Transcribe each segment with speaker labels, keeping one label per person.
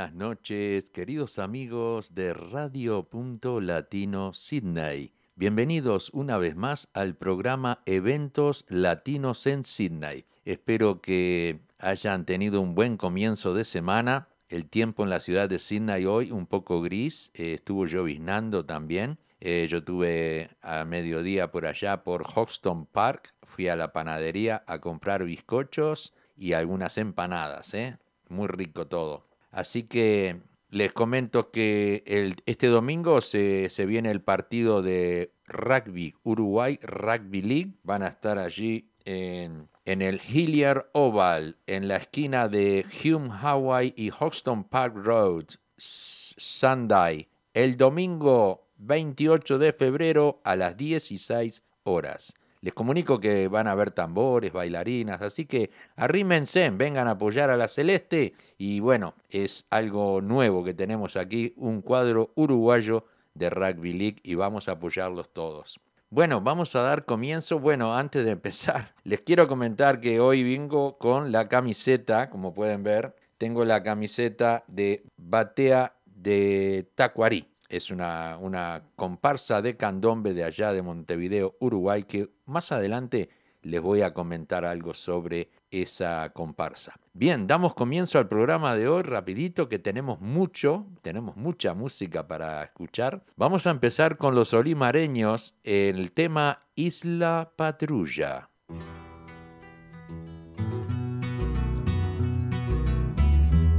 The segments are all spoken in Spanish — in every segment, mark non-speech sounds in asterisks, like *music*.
Speaker 1: Buenas noches, queridos amigos de Radio Punto Latino Sydney. Bienvenidos una vez más al programa Eventos Latinos en Sydney. Espero que hayan tenido un buen comienzo de semana. El tiempo en la ciudad de Sydney hoy un poco gris, eh, estuvo lloviznando también. Eh, yo tuve a mediodía por allá por Hoxton Park, fui a la panadería a comprar bizcochos y algunas empanadas, ¿eh? muy rico todo. Así que les comento que este domingo se, viene el partido de rugby Uruguay Rugby League. Van a estar allí en, en el Hilliard Oval, en la esquina de Hume Hawaii y Hoxton Park Road, Sunday. El domingo 28 de febrero a las 16 horas. Les comunico que van a haber tambores, bailarinas, así que arrímense, vengan a apoyar a la Celeste y bueno, es algo nuevo que tenemos aquí, un cuadro uruguayo de Rugby League y vamos a apoyarlos todos. Bueno, vamos a dar comienzo. Bueno, antes de empezar, *laughs* les quiero comentar que hoy vengo con la camiseta, como pueden ver, tengo la camiseta de Batea de Tacuarí es una, una comparsa de candombe de allá de Montevideo, Uruguay, que más adelante les voy a comentar algo sobre esa comparsa. Bien, damos comienzo al programa de hoy rapidito que tenemos mucho, tenemos mucha música para escuchar. Vamos a empezar con los olimareños, el tema Isla Patrulla.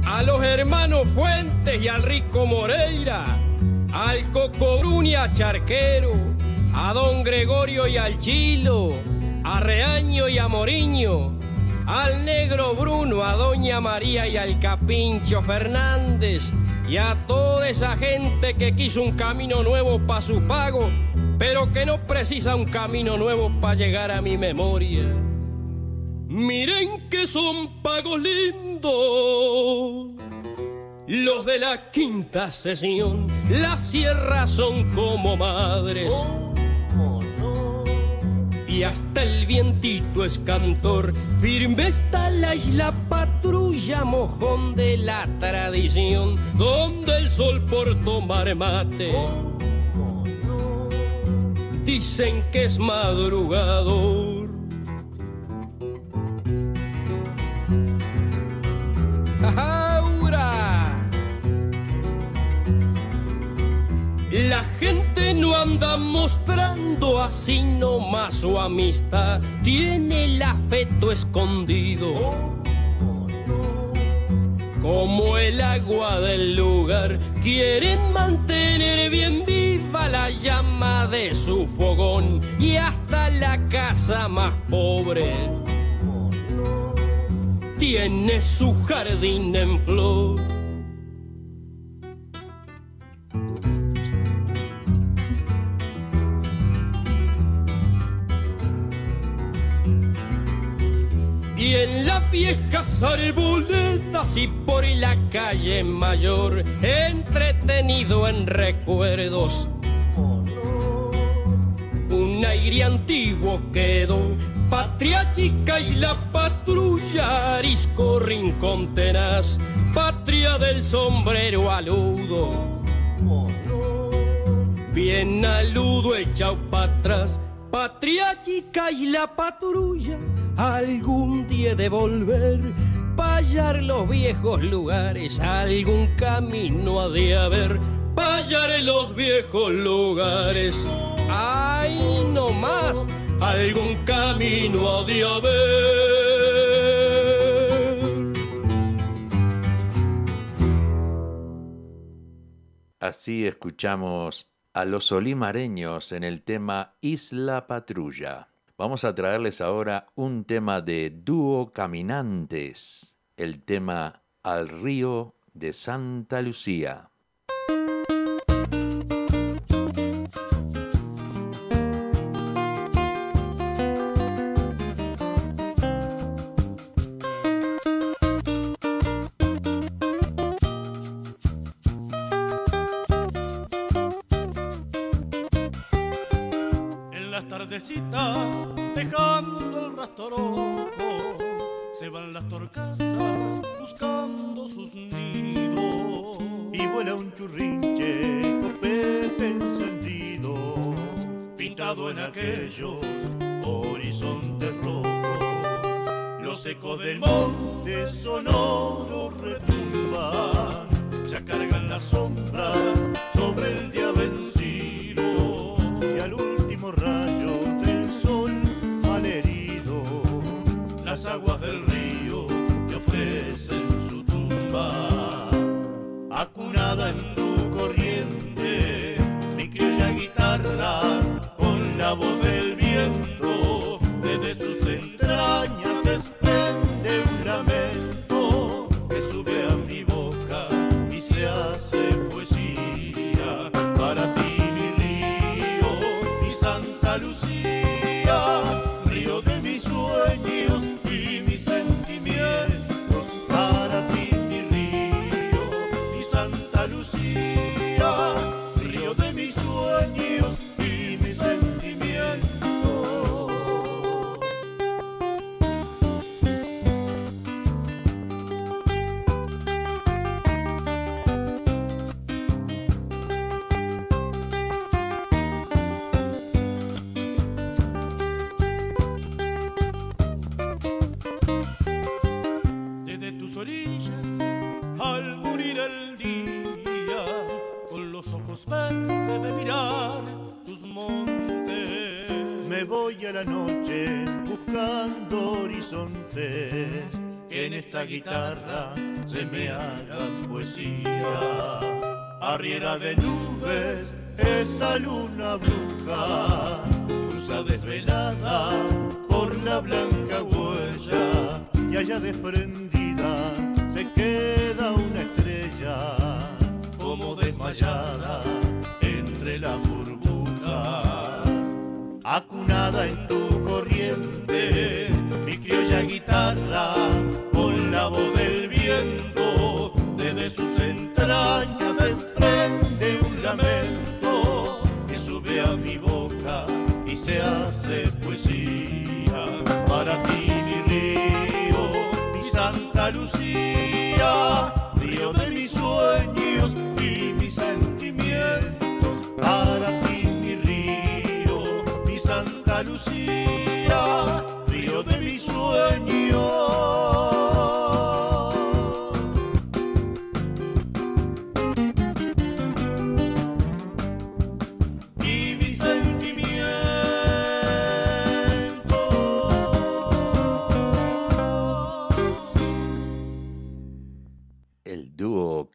Speaker 2: A los hermanos Fuentes y al rico Moreira al Cocobrunia Charquero, a Don Gregorio y al Chilo, a Reaño y a Moriño, al Negro Bruno, a Doña María y al Capincho Fernández, y a toda esa gente que quiso un camino nuevo para su pago, pero que no precisa un camino nuevo para llegar a mi memoria. Miren que son pagos lindos los de la quinta sesión, las sierras son como madres. Y hasta el vientito es cantor, firme está la isla patrulla, mojón de la tradición, donde el sol por tomar mate. Dicen que es madrugador. La gente no anda mostrando así nomás su amistad, tiene el afecto escondido. Como el agua del lugar, quieren mantener bien viva la llama de su fogón y hasta la casa más pobre tiene su jardín en flor. En las viejas arboledas y por la calle mayor, entretenido en recuerdos. Un aire antiguo quedó, patria chica y la patrulla, arisco rincón tenaz, patria del sombrero aludo. Bien aludo echado para atrás, patria chica y la patrulla algún día de volver, hallar los viejos lugares, algún camino ha de haber, hallar los viejos lugares. Ay, no más, algún camino ha de haber.
Speaker 1: Así escuchamos a los olimareños en el tema Isla Patrulla. Vamos a traerles ahora un tema de dúo caminantes, el tema Al río de Santa Lucía.
Speaker 3: En aquellos horizontes rojos. Los ecos del monte sonoro retumban, ya cargan las sombras sobre el día arriera de nubes esa luna bruja cruza desvelada por la blanca huella y allá desprendida se queda una estrella como desmayada entre las burbujas. Acunada en tu corriente mi criolla guitarra con la voz del viento desde sus entrañas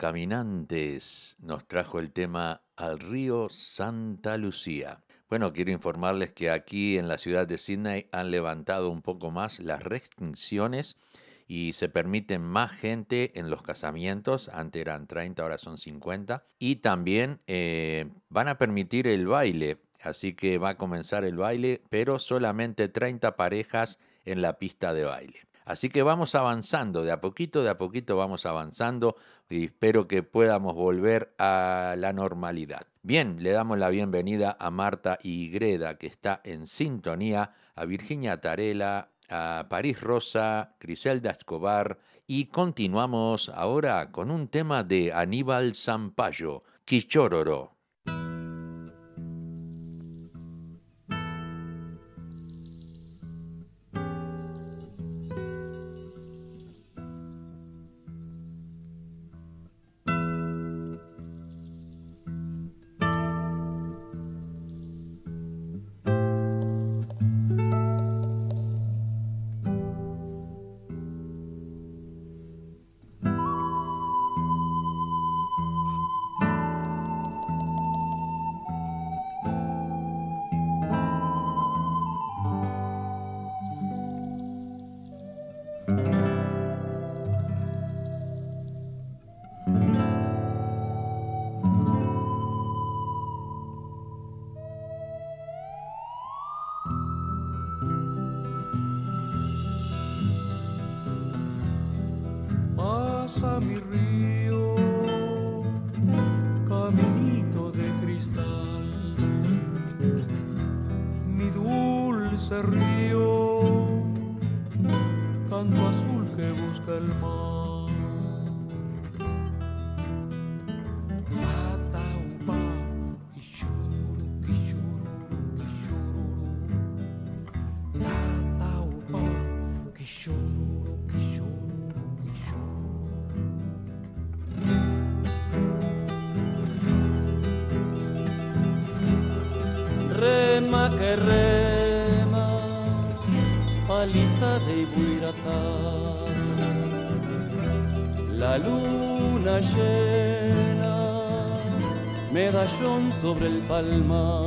Speaker 1: Caminantes nos trajo el tema Al río Santa Lucía. Bueno, quiero informarles que aquí en la ciudad de Sydney han levantado un poco más las restricciones y se permiten más gente en los casamientos. Antes eran 30, ahora son 50. Y también eh, van a permitir el baile. Así que va a comenzar el baile, pero solamente 30 parejas en la pista de baile. Así que vamos avanzando, de a poquito, de a poquito vamos avanzando y espero que podamos volver a la normalidad. Bien, le damos la bienvenida a Marta Igreda, que está en sintonía, a Virginia Tarela, a París Rosa, Griselda Escobar y continuamos ahora con un tema de Aníbal Zampayo, Quichororo.
Speaker 4: que
Speaker 5: rema, palita de Ibuiratá. La luna llena, medallón sobre el palmar.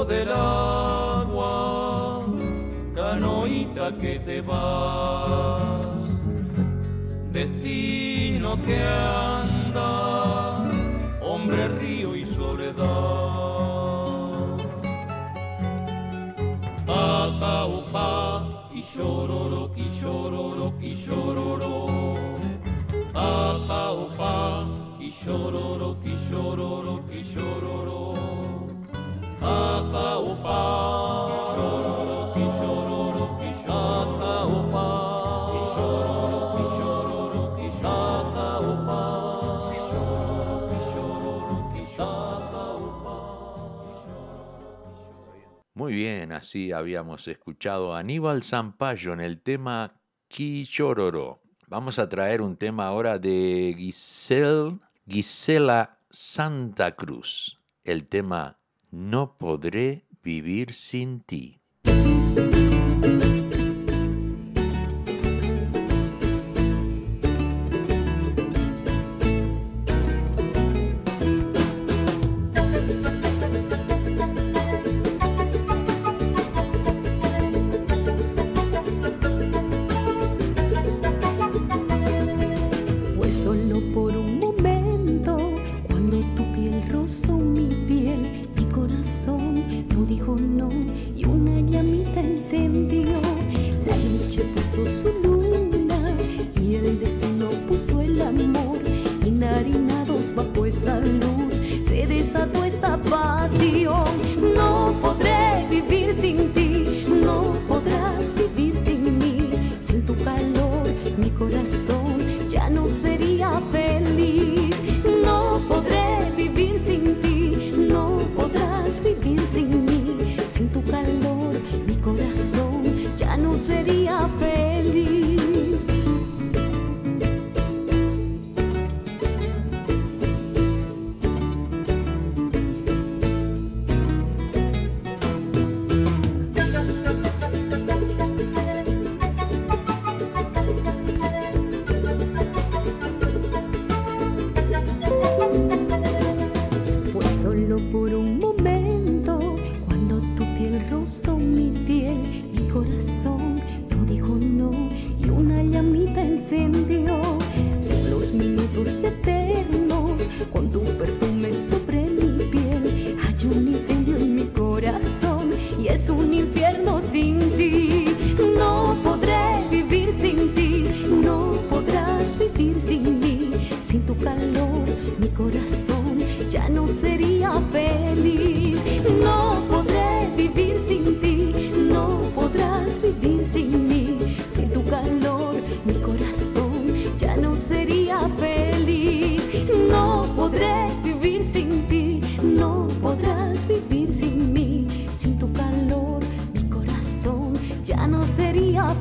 Speaker 5: del agua, canoita que te vas, destino que anda, hombre río y soledad. Papa, upa, y llororo, y llororo, y upa, y y llororo.
Speaker 6: Muy bien, así habíamos escuchado a Aníbal Zampayo en el tema Kishororo. Vamos a traer un tema ahora de Giselle, Gisela Santa Cruz, el tema no podré vivir sin ti.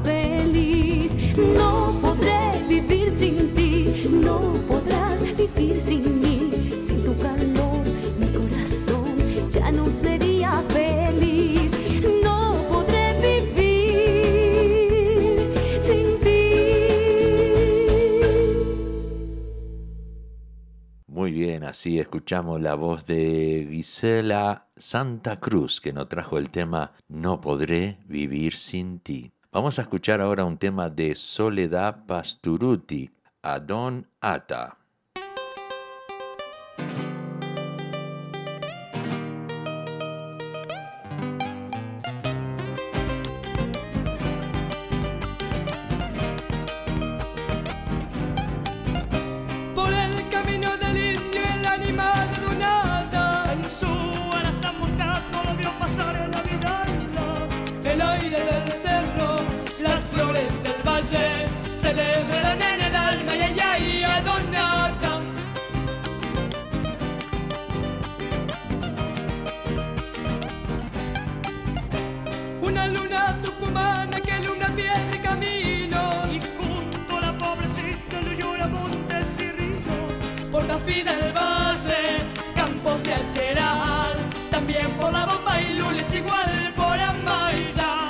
Speaker 7: feliz. No podré vivir sin ti, no podrás vivir sin mí, sin tu calor, mi corazón ya no sería feliz. No podré vivir sin ti. Muy bien,
Speaker 1: así escuchamos la voz de Gisela Santa Cruz, que nos trajo el tema No podré vivir sin ti. Vamos a escuchar ahora un tema de Soledad Pasturuti, Adon Ata.
Speaker 8: Del Valle, campos de Acheral, también por la bomba y lules igual por Amaya.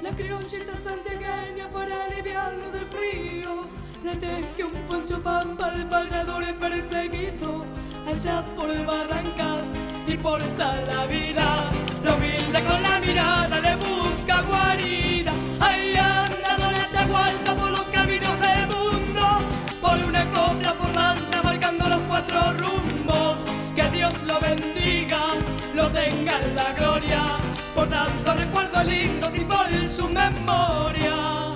Speaker 8: La criollita santiagueña para aliviarlo del frío, le teje un poncho pampa al vallador perseguido, allá por el Barrancas y por Salavida, lo con la mirada le busca guarida. Ahí anda Donata Atahualpa por los caminos del mundo, por una copla por lanza marcando los cuatro rumbos. Que Dios lo bendiga, lo tenga en la gloria, por tanto recuerdos lindos y por su memoria.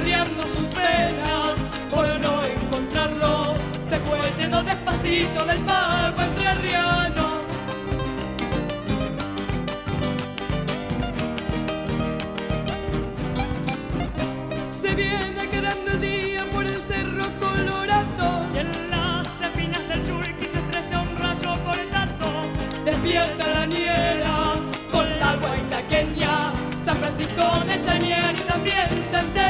Speaker 8: Arriando sus penas por no encontrarlo Se fue yendo despacito del pago entre arriano Se viene grande el día por el cerro colorado
Speaker 9: Y en las espinas del churiqui se estrella un rayo cortado.
Speaker 8: Despierta la niera con la guaychaqueña, San Francisco de Chañar y también Santa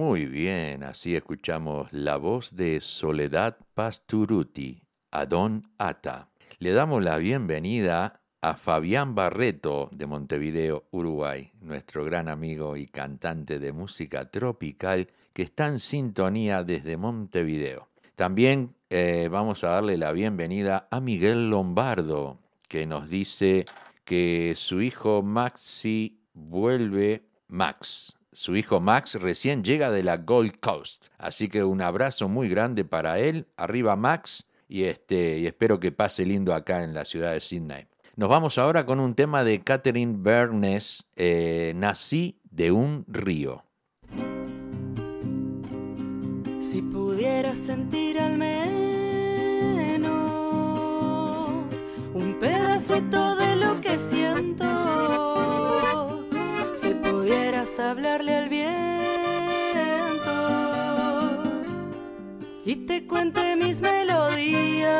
Speaker 1: Muy bien, así escuchamos la voz de Soledad Pasturuti, Adón Ata. Le damos la bienvenida a Fabián Barreto de Montevideo, Uruguay, nuestro gran amigo y cantante de música tropical que está en sintonía desde Montevideo. También eh, vamos a darle la bienvenida a Miguel Lombardo, que nos dice que su hijo Maxi vuelve, Max, su hijo Max recién llega de la Gold Coast. Así que un abrazo muy grande para él. Arriba Max y, este, y espero que pase lindo acá en la ciudad de Sydney. Nos vamos ahora con un tema de Catherine Bernes, eh, Nací de un río.
Speaker 10: Si pudiera sentir al menos un pedacito de lo que siento, si pudieras hablarle al viento y te cuente mis melodías,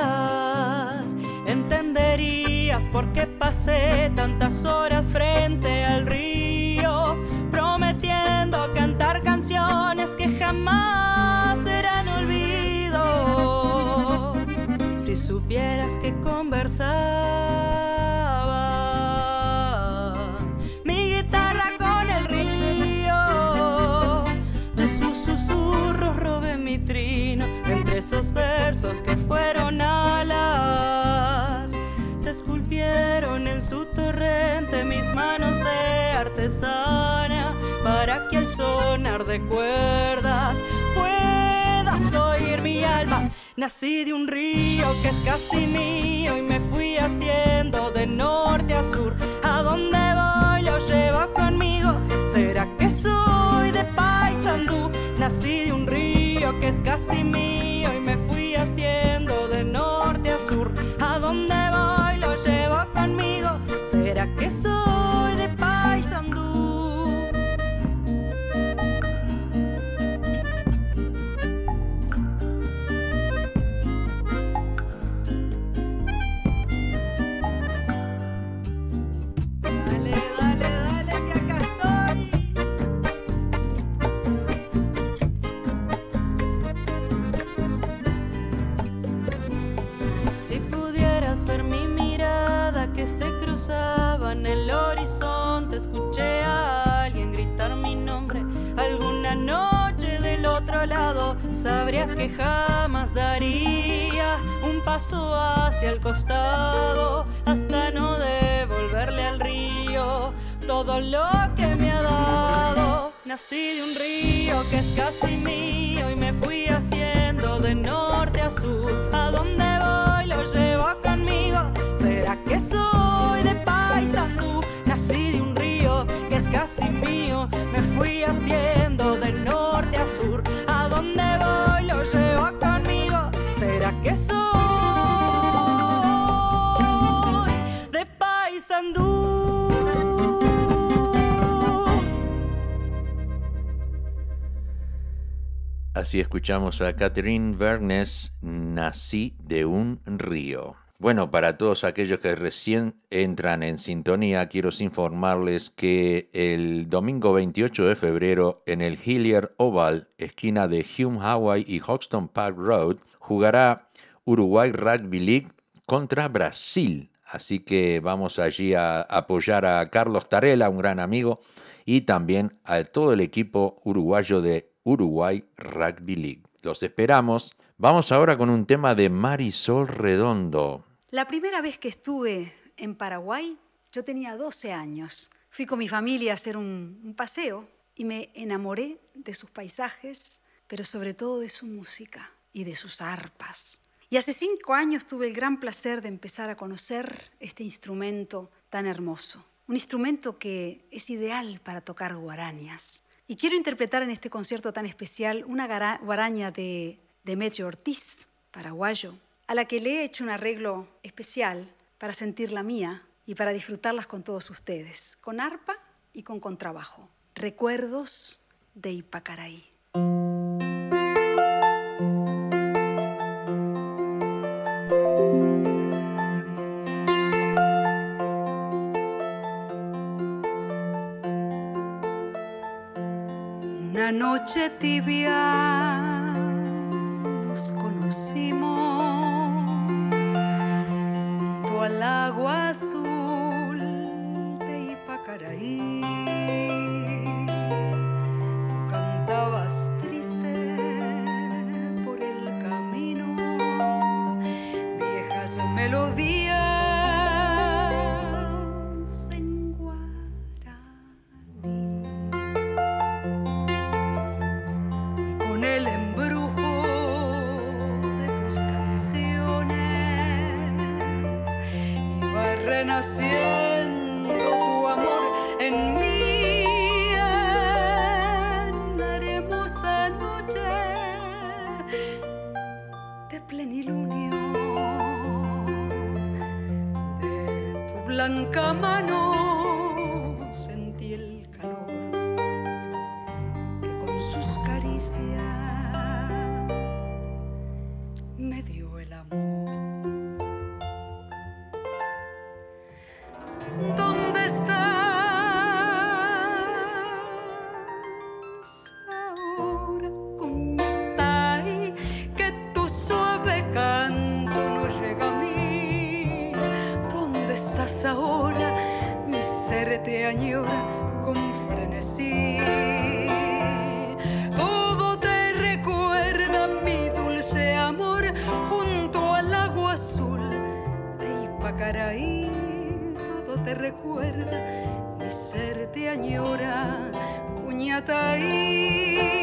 Speaker 10: entenderías por qué pasé tantas horas frente al río, prometiendo cantar canciones que jamás supieras que conversaba esos versos que fueron alas. Se rompieron en su torrente mis manos de artesana para que al sonar de cuerdas puedas oír mi alma. Nací de un río que es casi mío y me fui haciendo de norte a sur. A donde voy lo llevo conmigo. ¿Será que soy de Paysandú? Nací de un río que es casi mío y me fui haciendo de norte a sur. A donde voy lo llevo conmigo. ¿Será que soy de que jamás daría un paso hacia el costado hasta no devolverle al río todo lo que me ha dado. Nací de un río que es casi mío y me fui haciendo de norte a sur. A donde voy lo llevo conmigo. ¿Será que soy de Paysandú? Nací de un río que es casi mío. Me fui haciendo
Speaker 1: Así escuchamos a Catherine Vernes, Nací de un río. Bueno, para todos aquellos que recién entran en sintonía, quiero informarles que el domingo 28 de febrero en el Hillier Oval, esquina de Hume Hawaii y Hoxton Park Road, jugará Uruguay Rugby League contra Brasil. Así que vamos allí a apoyar a Carlos Tarela, un gran amigo, y también a todo el equipo uruguayo de Uruguay Rugby League. Los esperamos. Vamos ahora con un tema de Marisol Redondo.
Speaker 11: La primera vez que estuve en Paraguay, yo tenía 12 años. Fui con mi familia a hacer un, un paseo y me enamoré de sus paisajes, pero sobre todo de su música y de sus arpas. Y hace cinco años tuve el gran placer de empezar a conocer este instrumento tan hermoso. Un instrumento que es ideal para tocar guarañas. Y quiero interpretar en este concierto tan especial una guaraña de Demetrio Ortiz, paraguayo, a la que le he hecho un arreglo especial para sentir la mía y para disfrutarlas con todos ustedes, con arpa y con contrabajo. Recuerdos de Ipacaraí. Noche tibia ser te añora con frenesí. Todo te recuerda mi dulce amor junto al agua azul de Ipacaraí. te recuerda, mi ser te añora, Cuñataí.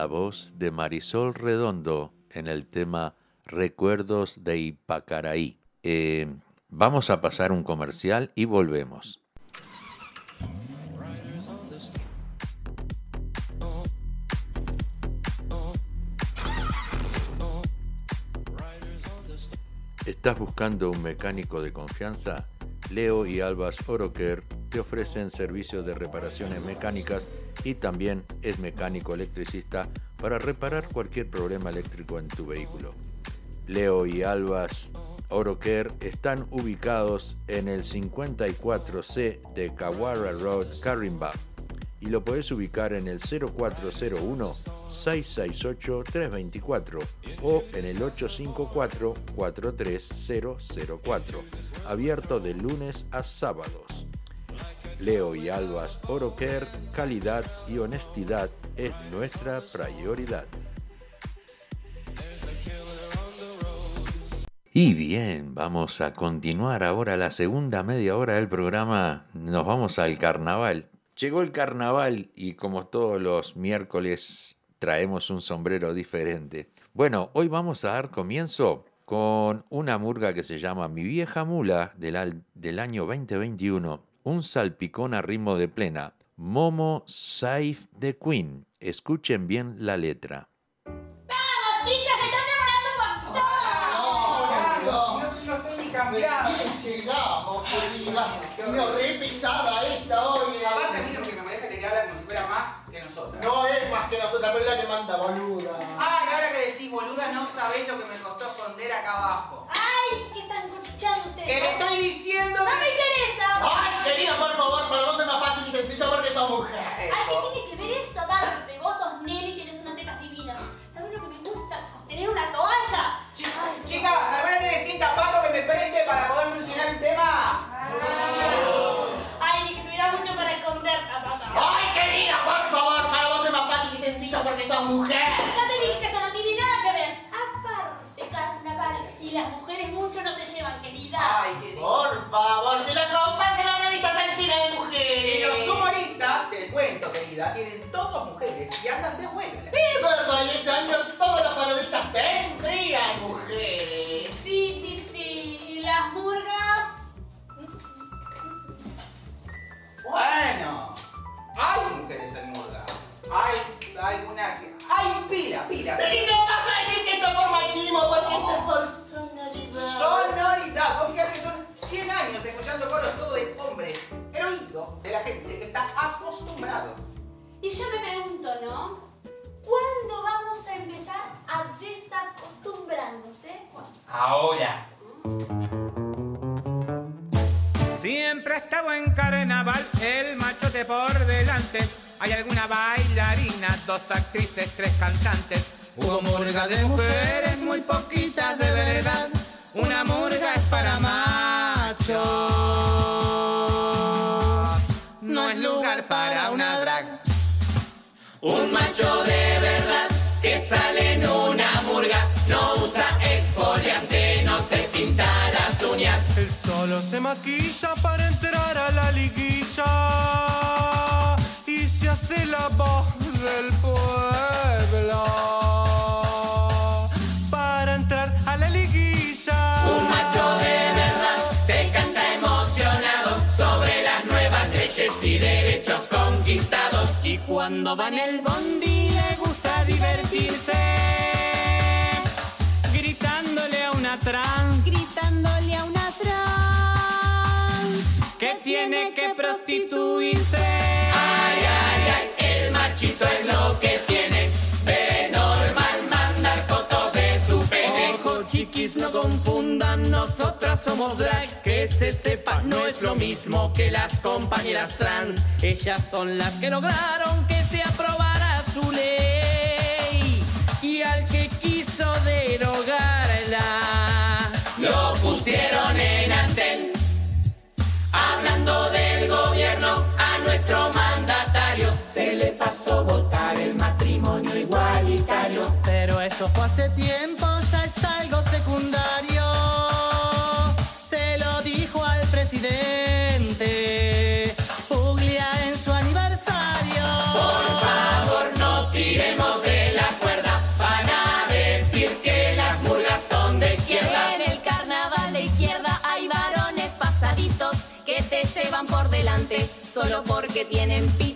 Speaker 11: La
Speaker 1: voz de Marisol Redondo en el tema Recuerdos de Ipacaraí. Eh, vamos a pasar un comercial y volvemos. ¿Estás buscando un mecánico de confianza? Leo y Albas Oroker te ofrecen servicios de reparaciones mecánicas y también es mecánico electricista para reparar cualquier problema eléctrico en tu vehículo. Leo y Albas Oroker están ubicados en el 54C de Kawara Road, Carimba y lo puedes ubicar en el 0401 668 324 o en el 854 43004 abierto de lunes a sábados. Leo y Albas Oroker, calidad y honestidad es nuestra prioridad. Y bien, vamos a continuar ahora la segunda media hora del programa. Nos vamos al carnaval. Llegó el carnaval y como todos los miércoles traemos un sombrero diferente. Bueno, hoy vamos a dar comienzo con una murga que se llama Mi vieja mula del, del año 2021, un salpicón a ritmo de plena, Momo Saif de Queen. Escuchen bien la letra.
Speaker 12: ¡Vamos, chicas! ¡Se están demorando un montón!
Speaker 13: No, no estoy ni cambiado.
Speaker 14: Llegamos, querida. Re pesada esta hoy.
Speaker 13: Aparte a mí lo que me molesta es que te habla como si fuera más que nosotros.
Speaker 14: No es más que nosotras, pero es la que manda boluda.
Speaker 13: Ah, y ahora que decís boluda, no sabés lo que me costó esconder acá abajo.
Speaker 12: ¡Ay! ¿Qué están escuchando ustedes?
Speaker 13: Que te estoy diciendo
Speaker 14: porque sos mujer.
Speaker 12: Ay. ¿qué tiene que ver eso, aparte? Vos sos nene y tenés unas tetas divinas. ¿Sabés lo que me gusta? Sostener una toalla.
Speaker 13: Chicas, tienen todos mujeres y andan de vuelta.
Speaker 14: Es verdad, y este año todos los parodistas tendrían mujeres.
Speaker 12: Sí, sí, sí. Y las murgas.
Speaker 13: Bueno, hay mujeres en Murga. Hay, hay una que... Hay pila, pila.
Speaker 14: Y no vas a decir que esto es por machismo, porque esto es por sonoridad.
Speaker 13: Sonoridad. Vos fíjate que son 100 años escuchando coros todo de hombres. El oído de la gente está acostumbrado.
Speaker 12: Y yo me pregunto, ¿no? ¿Cuándo vamos a empezar a desacostumbrándose? Eh? ¿Cuándo?
Speaker 15: Ahora.
Speaker 16: Siempre ha estado en carnaval el macho machote por delante. Hay alguna bailarina, dos actrices, tres cantantes. Hubo murga de mujeres, muy poquitas de verdad. Una murga es para machos. No es lugar para una drag.
Speaker 17: Un macho de verdad que sale en una murga, no usa exfoliante, no se pinta las uñas.
Speaker 18: Él solo se maquilla para entrar a la liguilla y se hace la voz del pueblo.
Speaker 15: Cuando va en el bondi le gusta divertirse, gritándole a una trans,
Speaker 19: gritándole a una trans
Speaker 15: que tiene que prostituirse.
Speaker 17: Ay, ay, ay, el machito es lo que tiene.
Speaker 15: Confundan, nosotras somos drags, que se sepa, no es lo mismo que las compañeras trans. Ellas son las que lograron que se aprobara su ley. Y al que quiso derogarla,
Speaker 17: Lo pusieron en antén. Hablando del gobierno a nuestro mandatario. Se le pasó votar el matrimonio igualitario.
Speaker 20: Pero eso fue hace tiempo,
Speaker 19: solo porque tienen pito.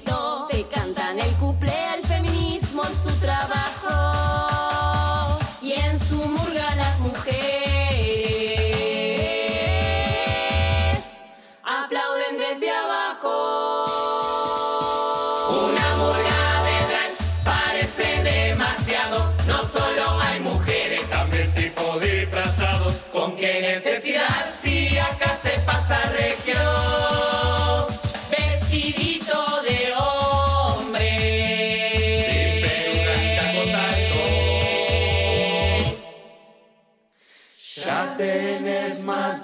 Speaker 18: Tenés más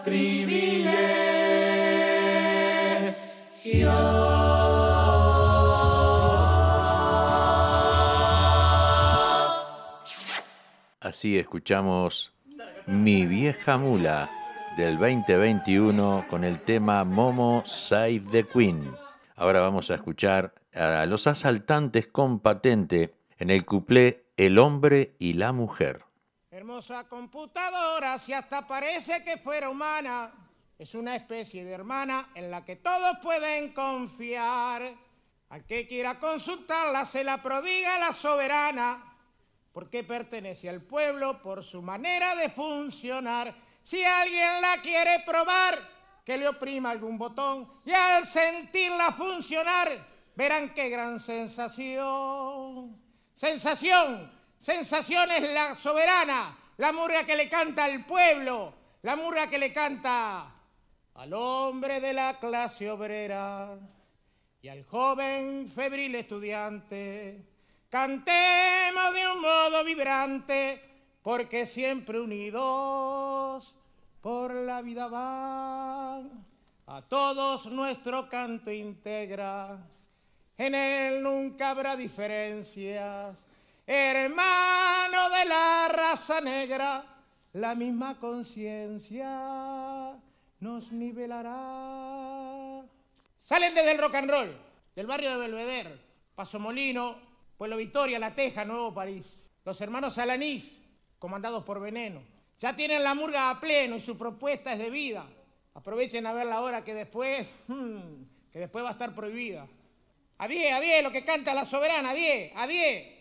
Speaker 1: Así escuchamos Mi vieja mula del 2021 con el tema Momo Save the Queen. Ahora vamos a escuchar a los asaltantes con patente en el cuplé El hombre y la mujer.
Speaker 21: Hermosa computadora, si hasta parece que fuera humana, es una especie de hermana en la que todos pueden confiar. Al que quiera consultarla se la prodiga la soberana, porque pertenece al pueblo por su manera de funcionar. Si alguien la quiere probar, que le oprima algún botón y al sentirla funcionar, verán qué gran sensación. Sensación, sensación es la soberana, la murga que le canta al pueblo, la murga que le canta al hombre de la clase obrera y al joven febril estudiante. Cantemos de un modo vibrante, porque siempre unidos por la vida van. A todos nuestro canto integra, en él nunca habrá diferencias. Hermano de la raza negra, la misma conciencia nos nivelará. Salen desde el rock and roll, del barrio de Belvedere, Paso Molino, Pueblo Victoria, La Teja, Nuevo París. Los hermanos Alanís, comandados por Veneno. Ya tienen la murga a pleno y su propuesta es de vida. Aprovechen a verla ahora que después, hmm, que después va a estar prohibida. A 10, a 10, lo que canta la soberana, a 10, a 10,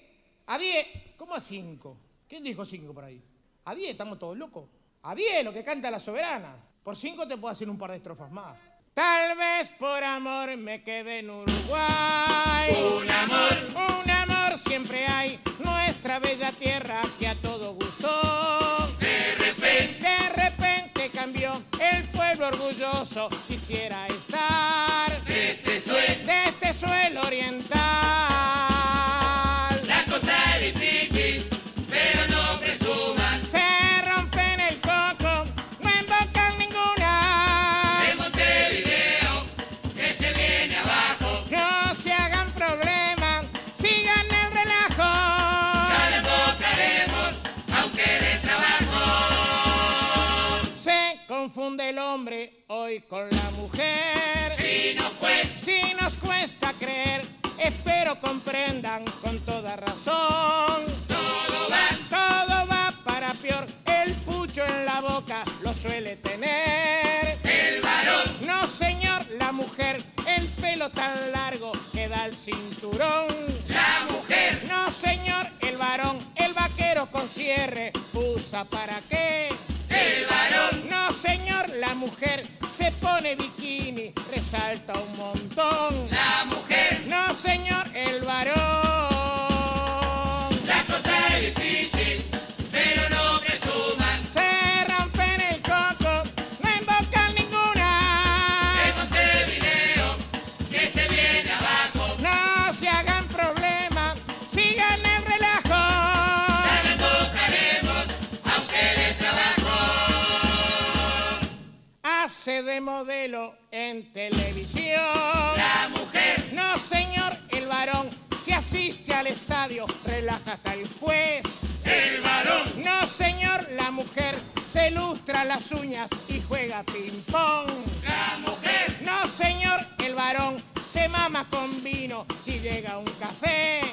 Speaker 21: a 10. ¿Cómo a 5? ¿Quién dijo 5 por ahí? A 10, estamos todos locos. A 10, lo que canta la soberana. Por 5 te puedo hacer un par de estrofas más. Tal vez por amor me quede en Uruguay.
Speaker 17: Un amor.
Speaker 21: Un amor siempre hay. Nuestra bella tierra que a todo gustó.
Speaker 17: De repente,
Speaker 21: De repente cambió el pueblo orgulloso quisiera estar
Speaker 22: de este suelo,
Speaker 21: de este suelo oriental. Hombre hoy con la mujer.
Speaker 22: Si nos cuesta,
Speaker 21: si nos cuesta creer, espero comprendan con toda razón.
Speaker 22: Todo va,
Speaker 21: todo va para peor. El pucho en la boca lo suele tener.
Speaker 22: El varón,
Speaker 21: no señor, la mujer. El pelo tan largo que da el cinturón.
Speaker 22: La mujer,
Speaker 21: no señor, el varón. El vaquero con cierre usa para qué.
Speaker 22: El varón,
Speaker 21: mujer se pone bikini, resalta un montón. Modelo en televisión.
Speaker 22: La mujer,
Speaker 21: no señor, el varón. Si asiste al estadio, relaja hasta el juez.
Speaker 22: El varón,
Speaker 21: no señor, la mujer. Se lustra las uñas y juega ping-pong.
Speaker 22: La mujer,
Speaker 21: no señor, el varón. Se mama con vino si llega un café.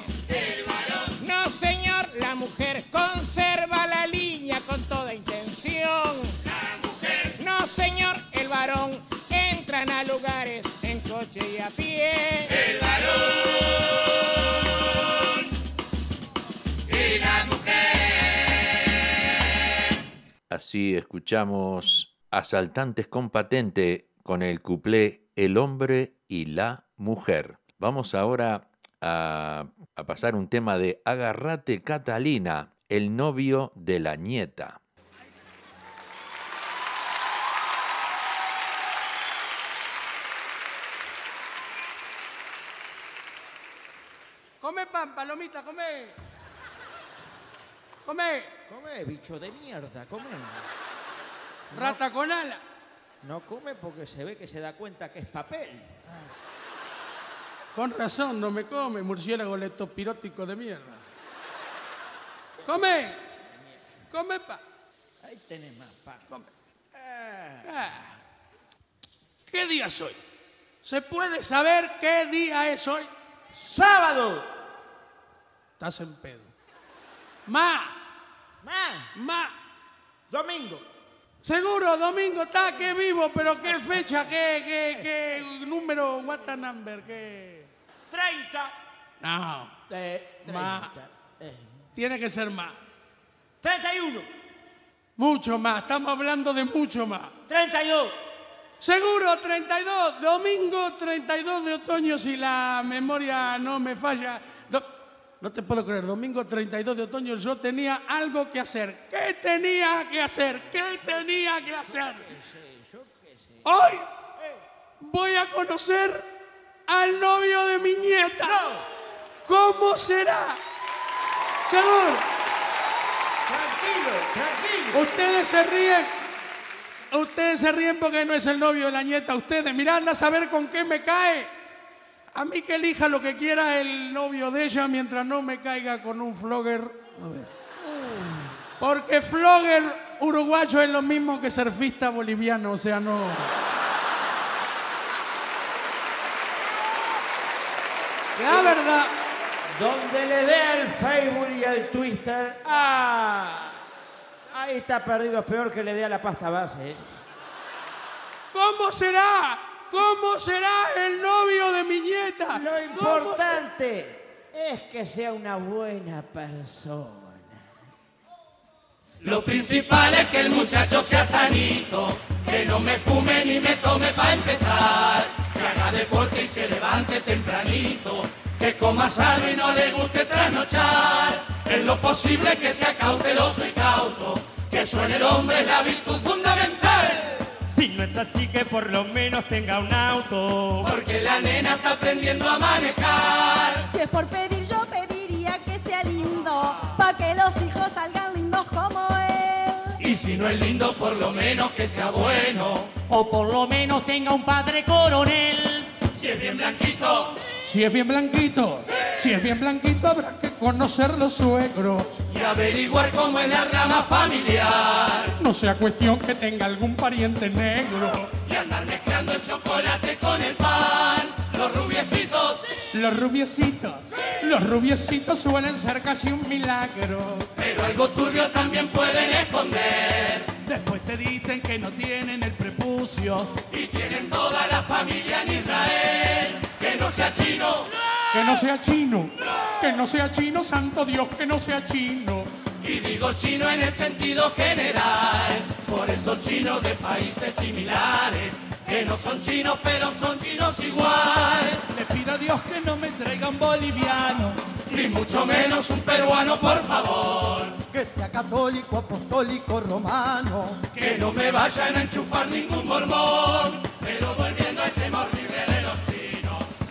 Speaker 1: Así escuchamos Asaltantes con Patente con el cuplé El hombre y la mujer. Vamos ahora a, a pasar un tema de Agarrate Catalina, el novio de la nieta.
Speaker 21: Come pan, palomita, come. Come.
Speaker 23: Come, bicho de mierda, come.
Speaker 21: Rata con ala.
Speaker 23: No come porque se ve que se da cuenta que es papel.
Speaker 21: Con razón, no me come, murciélago leptospirótico de mierda. Come. Come pan.
Speaker 23: Ahí tenés más pan.
Speaker 21: Come. Ah. ¿Qué día es hoy? ¿Se puede saber qué día es hoy?
Speaker 23: ¡Sábado!
Speaker 21: Estás en pedo. Ma.
Speaker 23: Ma.
Speaker 21: Ma.
Speaker 23: Domingo.
Speaker 21: Seguro, domingo está que vivo, pero qué fecha, qué, qué, qué número, what the number, qué.
Speaker 23: 30.
Speaker 21: No.
Speaker 23: Eh, 30.
Speaker 21: Ma.
Speaker 23: Eh.
Speaker 21: Tiene que ser más.
Speaker 23: 31.
Speaker 21: Mucho más, estamos hablando de mucho más.
Speaker 23: 32.
Speaker 21: Seguro, 32. Domingo 32 de otoño, si la memoria no me falla. Do- no te puedo creer, domingo 32 de otoño yo tenía algo que hacer. ¿Qué tenía que hacer? ¿Qué tenía que hacer? Hoy voy a conocer al novio de mi nieta. ¿Cómo será? Seguro.
Speaker 23: Tranquilo, tranquilo.
Speaker 21: Ustedes se ríen. Ustedes se ríen porque no es el novio de la nieta. Ustedes, mirad a saber con qué me cae. A mí que elija lo que quiera el novio de ella mientras no me caiga con un flogger. A ver. Porque flogger uruguayo es lo mismo que surfista boliviano, o sea, no. La verdad.
Speaker 23: Donde le dé al Facebook y al Twister. ¡Ah! Ahí está perdido, es peor que le dé a la pasta base. ¿eh?
Speaker 21: ¿Cómo será? ¿Cómo será el novio de mi nieta?
Speaker 23: Lo importante es que sea una buena persona.
Speaker 22: Lo principal es que el muchacho sea sanito, que no me fume ni me tome para empezar, que haga deporte y se levante tempranito, que coma sano y no le guste trasnochar, en lo posible que sea cauteloso y cauto, que suene el hombre es la virtud fundamental.
Speaker 9: Si no es así que por lo menos tenga un auto.
Speaker 22: Porque la nena está aprendiendo a manejar.
Speaker 24: Si es por pedir, yo pediría que sea lindo, pa' que los hijos salgan lindos como él.
Speaker 22: Y si no es lindo, por lo menos que sea bueno.
Speaker 9: O por lo menos tenga un padre coronel.
Speaker 22: Si es bien blanquito,
Speaker 25: Si es bien blanquito, si es bien blanquito, habrá que conocerlo suegro.
Speaker 22: y averiguar cómo es la rama familiar.
Speaker 25: No sea cuestión que tenga algún pariente negro.
Speaker 22: Y andar mezclando el chocolate con el pan. Los rubiecitos,
Speaker 25: Los rubiecitos, los rubiecitos suelen ser casi un milagro.
Speaker 22: pero algo turbio también pueden esconder.
Speaker 9: Después te dicen que no tienen el prepucio.
Speaker 22: Y tienen toda la familia en Israel. Que no sea chino,
Speaker 25: Que no sea chino, que no sea chino, santo Dios, que no sea chino.
Speaker 22: y digo chino en el sentido general. Por eso chinos de países similares. Que no son chinos, pero son chinos igual.
Speaker 9: Le pido a Dios que no me traiga un boliviano.
Speaker 22: Ni mucho menos un peruano, por favor.
Speaker 26: Que sea católico, apostólico, romano.
Speaker 22: Que no me vayan a enchufar ningún mormón.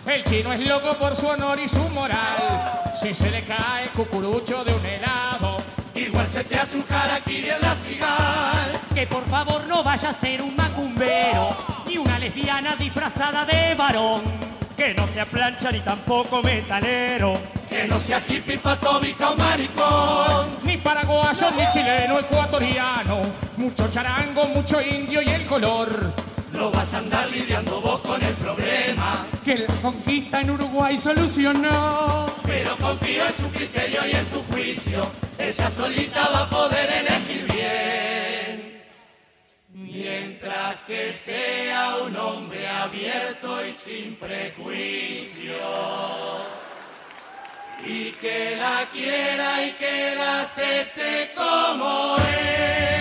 Speaker 21: El chino es loco por su honor y su moral. Si se le cae cucurucho de un helado,
Speaker 22: Igual se te hace un harakiri en la cigal.
Speaker 9: Que por favor no vaya a ser un macumbero. Ni una lesbiana disfrazada de varón. Que no sea plancha ni tampoco metalero.
Speaker 22: Que no sea hippie, patóbica o maricón.
Speaker 21: ni paraguayo, ni chileno, ecuatoriano. Mucho charango, mucho indio y el color.
Speaker 22: No vas a andar lidiando vos con el problema.
Speaker 25: Que la conquista en Uruguay solucionó.
Speaker 22: Pero confío en su criterio y en su juicio. Ella solita va a poder elegir bien. Mientras que sea un hombre abierto y sin prejuicios. Y que la quiera y que la acepte como es.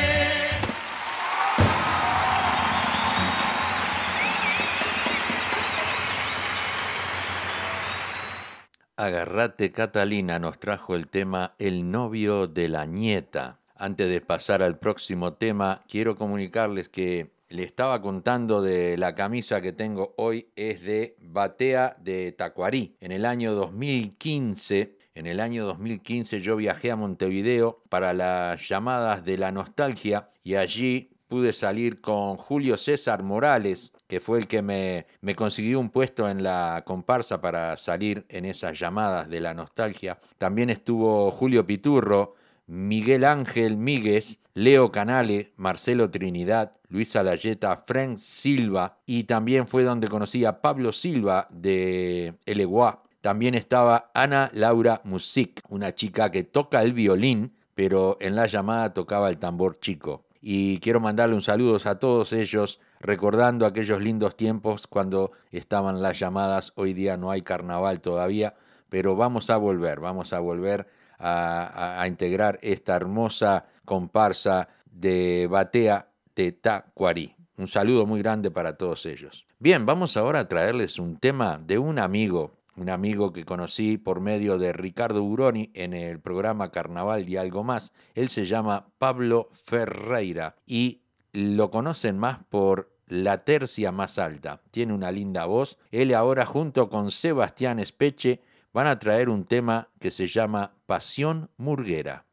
Speaker 1: Agarrate Catalina nos trajo el tema El novio de la nieta. Antes de pasar al próximo tema, quiero comunicarles que le estaba contando de la camisa que tengo hoy, es de Batea de Tacuarí. En el año 2015, en el año 2015 yo viajé a Montevideo para las llamadas de la nostalgia y allí pude salir con Julio César Morales, que fue el que me, me consiguió un puesto en la comparsa para salir en esas llamadas de la nostalgia. También estuvo Julio Piturro, Miguel Ángel Míguez, Leo Canale, Marcelo Trinidad, Luisa Layeta, Frank Silva y también fue donde conocí a Pablo Silva de Eleguá. También estaba Ana Laura Music, una chica que toca el violín, pero en la llamada tocaba el tambor chico. Y quiero mandarle un saludo a todos ellos, recordando aquellos lindos tiempos cuando estaban las llamadas. Hoy día no hay carnaval todavía, pero vamos a volver, vamos a volver a, integrar esta hermosa comparsa de Batea de Tacuarí. Un saludo muy grande para todos ellos. Bien, vamos ahora a traerles un tema de un amigo, un amigo que conocí por medio de Ricardo Uroni en el programa Carnaval y algo más. Él se llama Pablo Ferreira y lo conocen más por la tercia más alta. Tiene una linda voz. Él ahora junto con Sebastián Espeche van a traer un tema que se llama Pasión Murguera.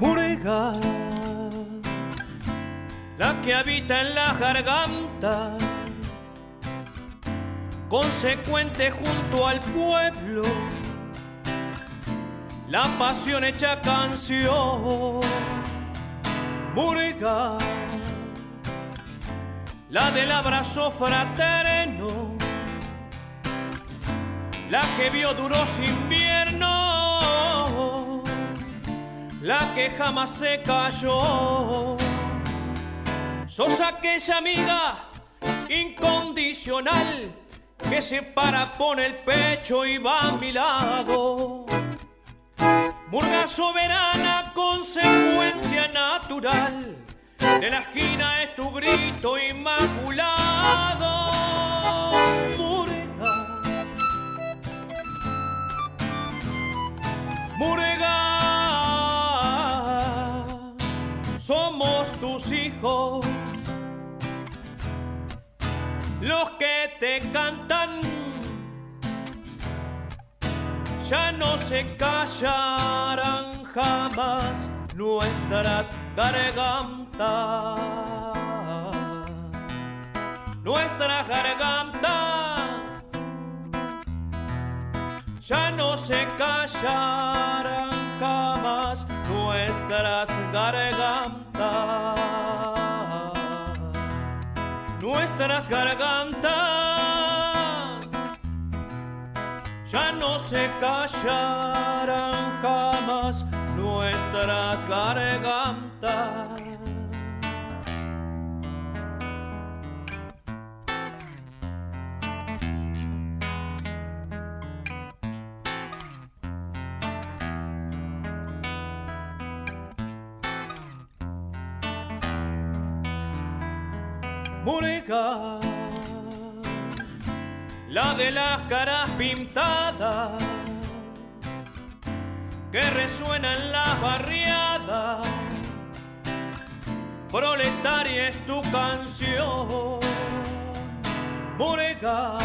Speaker 9: Murga, la que habita en las gargantas, consecuente junto al pueblo, la pasión hecha canción. Murga, la del abrazo fraterno, la que vio duros inviernos la que jamás se cayó. Sos aquella amiga incondicional que se para, pone el pecho y va a mi lado. Murga soberana, consecuencia natural. De la esquina es tu grito inmaculado. Cantan ya no se callarán jamás nuestras gargantas. Nuestras gargantas ya no se callarán jamás nuestras gargantas. Nuestras gargantas ya no se callarán jamás nuestras gargantas. Murega, la de las caras pintadas que resuenan las barriadas. Proletaria es tu canción, Murega,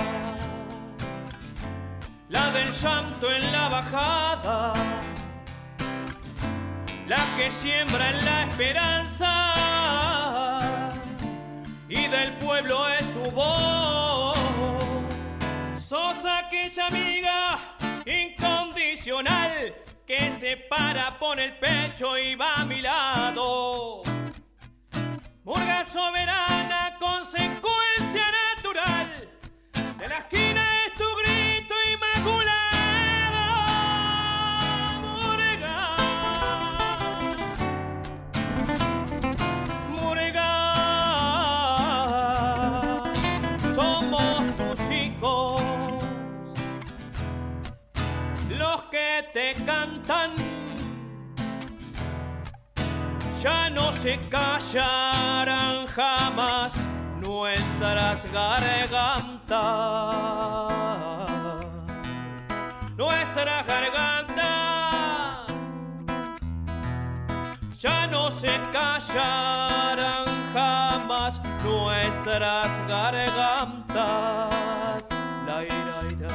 Speaker 9: la del llanto en la bajada, la que siembra en la esperanza y del pueblo es su voz. Sos aquella amiga incondicional que se para, pone el pecho y va a mi lado. Murga soberana, consecuencia ya no se callarán jamás nuestras gargantas. Nuestras gargantas ya no se callarán jamás nuestras gargantas. La ira, ira.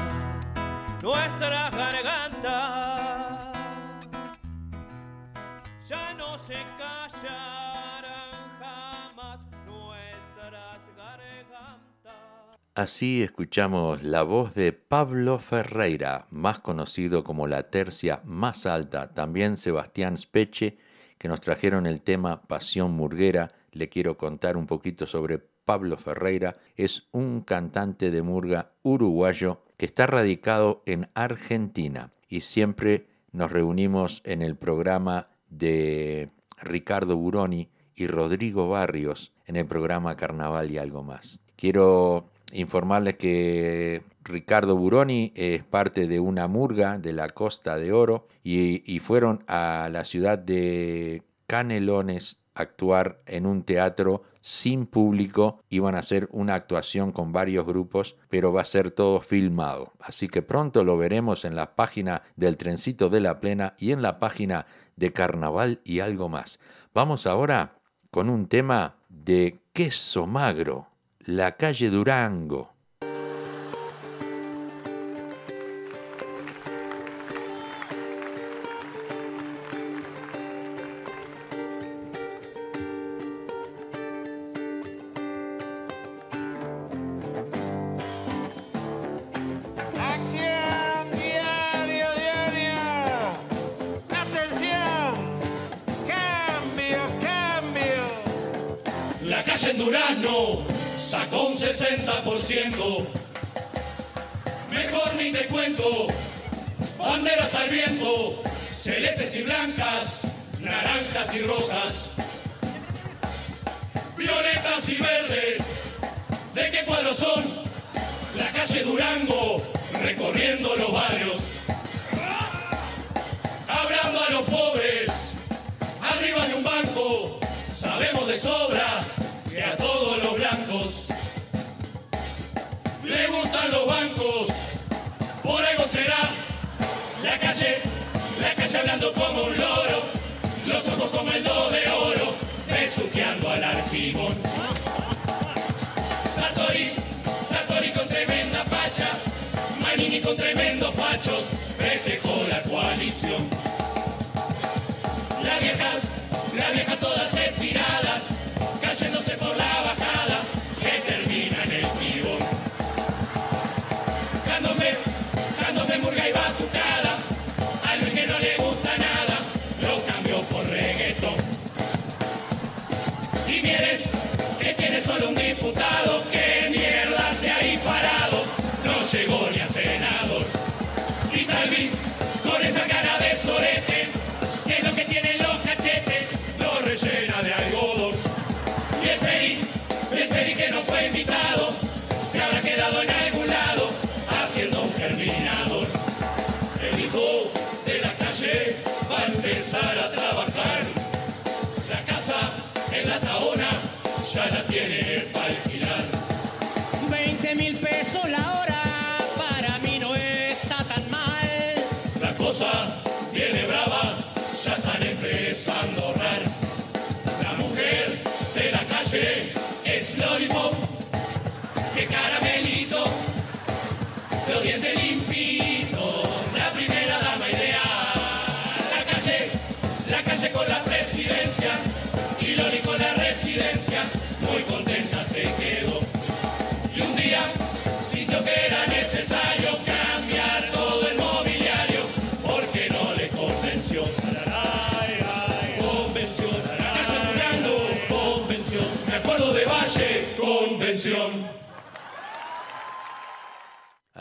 Speaker 9: Nuestras gargantas ya no se
Speaker 1: Así escuchamos la voz de Pablo Ferreira, más conocido como la tercia más alta, también Sebastián Speche, que nos trajeron el tema Pasión Murguera. Le quiero contar un poquito sobre Pablo Ferreira. Es un cantante de murga uruguayo que está radicado en Argentina y siempre nos reunimos en el programa de Ricardo Buroni y Rodrigo Barrios en el programa Carnaval y algo más. Quiero informarles que Ricardo Buroni es parte de una murga de la Costa de Oro y, fueron a la ciudad de Canelones a actuar en un teatro sin público. Iban a hacer una actuación con varios grupos, pero va a ser todo filmado. Así que pronto lo veremos en la página del Trencito de la Plena y en la página de Carnaval y algo más. Vamos ahora con un tema de queso magro, la calle Durango.
Speaker 22: Un 60%. Mejor ni te cuento. Banderas al viento, celestes y blancas, naranjas y rojas, violetas y verdes. ¿De qué cuadro son? La calle Durango, recorriendo los barrios. como un loro, los ojos como el do de oro, besuqueando al argimón. Satori, Satori con tremenda facha, Manini con tremendos fachos, festejó la coalición. La vieja, la vieja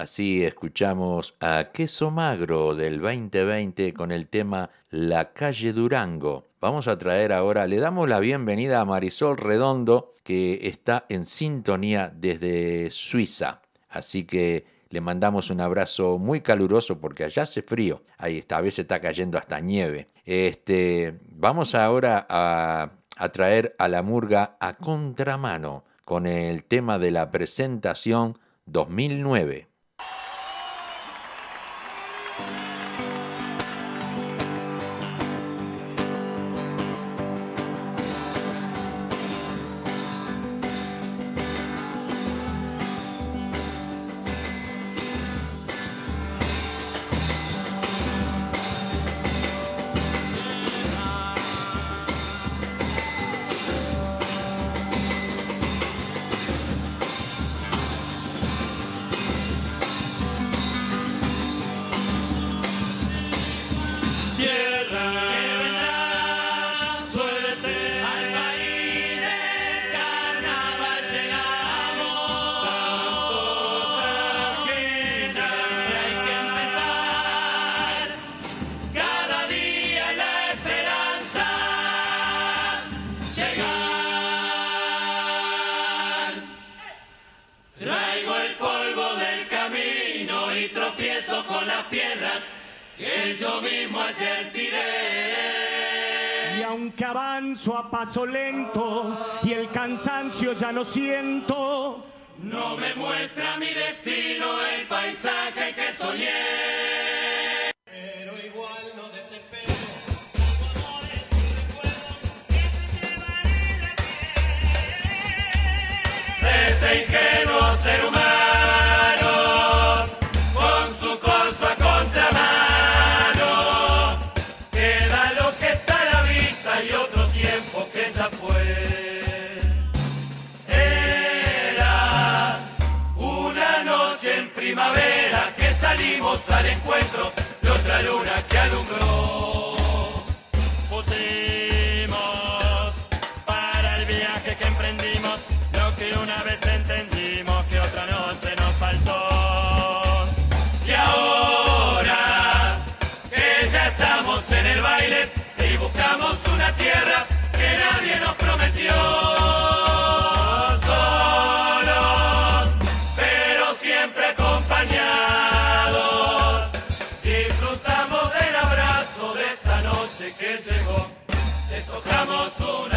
Speaker 1: Así escuchamos a Queso Magro del 2020 con el tema La calle Durango. Vamos a traer ahora, le damos la bienvenida a Marisol Redondo que está en sintonía desde Suiza. Así que le mandamos un abrazo muy caluroso porque allá hace frío. Ahí está, a veces está cayendo hasta nieve. Este, vamos ahora a, a traer a la murga a contramano con el tema de la presentación 2009.
Speaker 22: yo mismo ayer tiré.
Speaker 18: Y aunque avanzo a paso lento y el cansancio ya no siento,
Speaker 22: no me muestra mi destino el paisaje que soñé.
Speaker 9: Pero igual no desespero.
Speaker 22: Take care. al encuentro de otra luna que alumbra
Speaker 1: sola.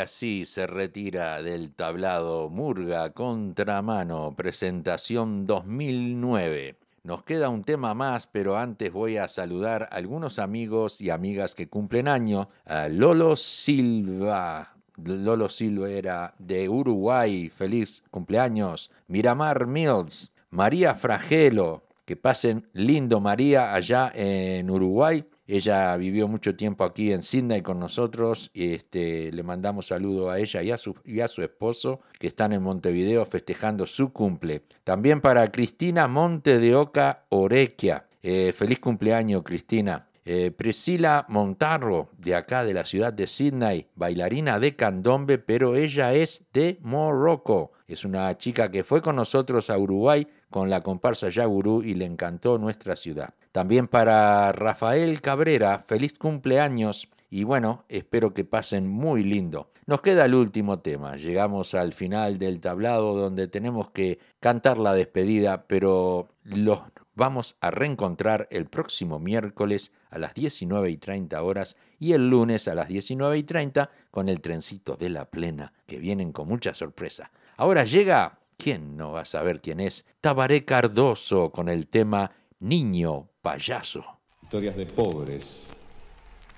Speaker 1: Así se retira del tablado Murga Contramano, presentación 2009. Nos queda un tema más, pero antes voy a saludar a algunos amigos y amigas que cumplen año. A Lolo Silva. Lolo Silva era de Uruguay, feliz cumpleaños. Miramar Mills, María Fragelo, que pasen lindo María allá en Uruguay. Ella vivió mucho tiempo aquí en Sydney con nosotros este, le mandamos saludo a ella y a, su, y a su esposo que están en Montevideo festejando su cumple. También para Cristina Monte de Oca Orequia. Eh, feliz cumpleaños, Cristina. Eh, Priscila Montarro, de acá de la ciudad de Sydney, bailarina de candombe, pero ella es de Morocco. Es una chica que fue con nosotros a Uruguay con la comparsa Yagurú y le encantó nuestra ciudad. También para Rafael Cabrera, feliz cumpleaños y bueno, espero que pasen muy lindo. Nos queda el último tema, llegamos al final del tablado donde tenemos que cantar la despedida, pero los vamos a reencontrar el próximo miércoles a las 19 y 30 horas y el lunes a las 19 y 30 con el trencito de la plena, que vienen con mucha sorpresa. Ahora llega, ¿quién no va a saber quién es? Tabaré Cardoso con el tema Niño Payaso.
Speaker 27: Historias de pobres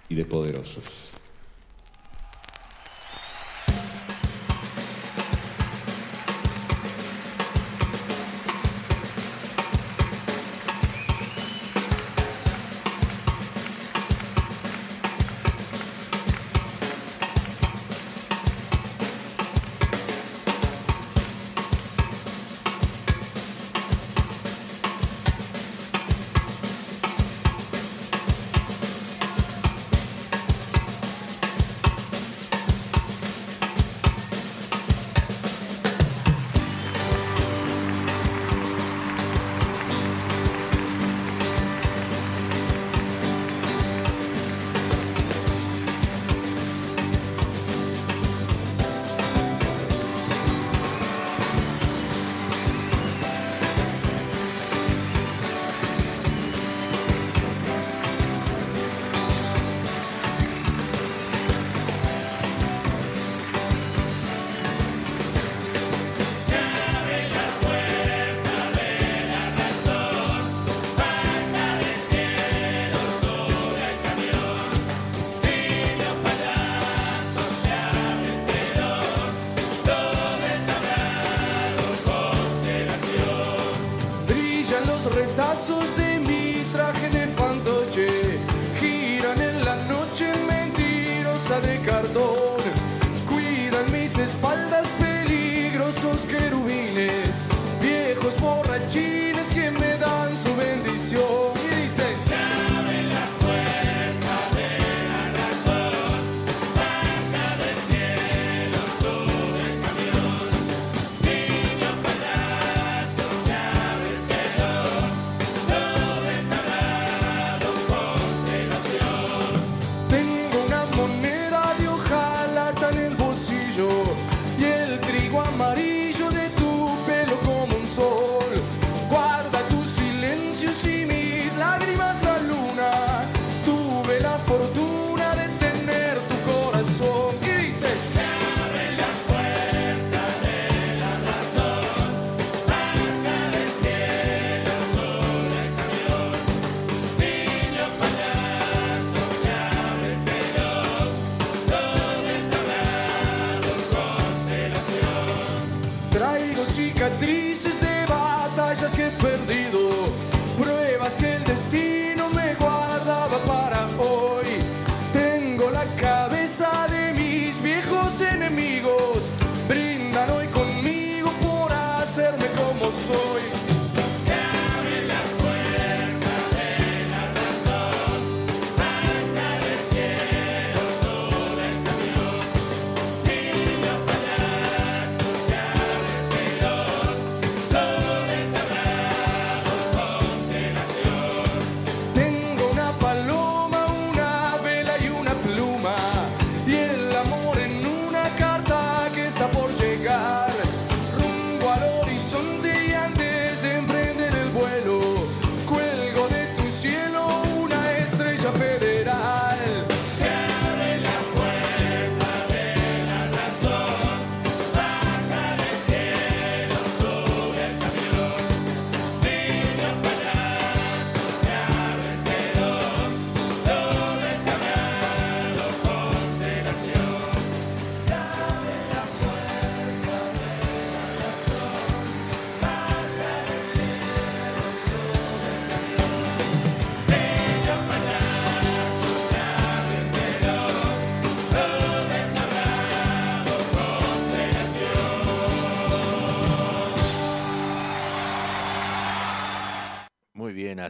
Speaker 27: y de poderosos.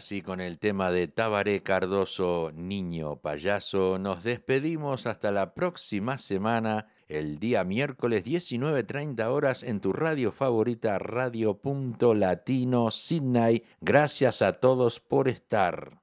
Speaker 1: así con el tema de Tabaré Cardoso, Niño Payaso, nos despedimos hasta la próxima semana, el día miércoles 19.30 horas en tu radio favorita, Radio Punto Latino Sydney. Gracias a todos por estar.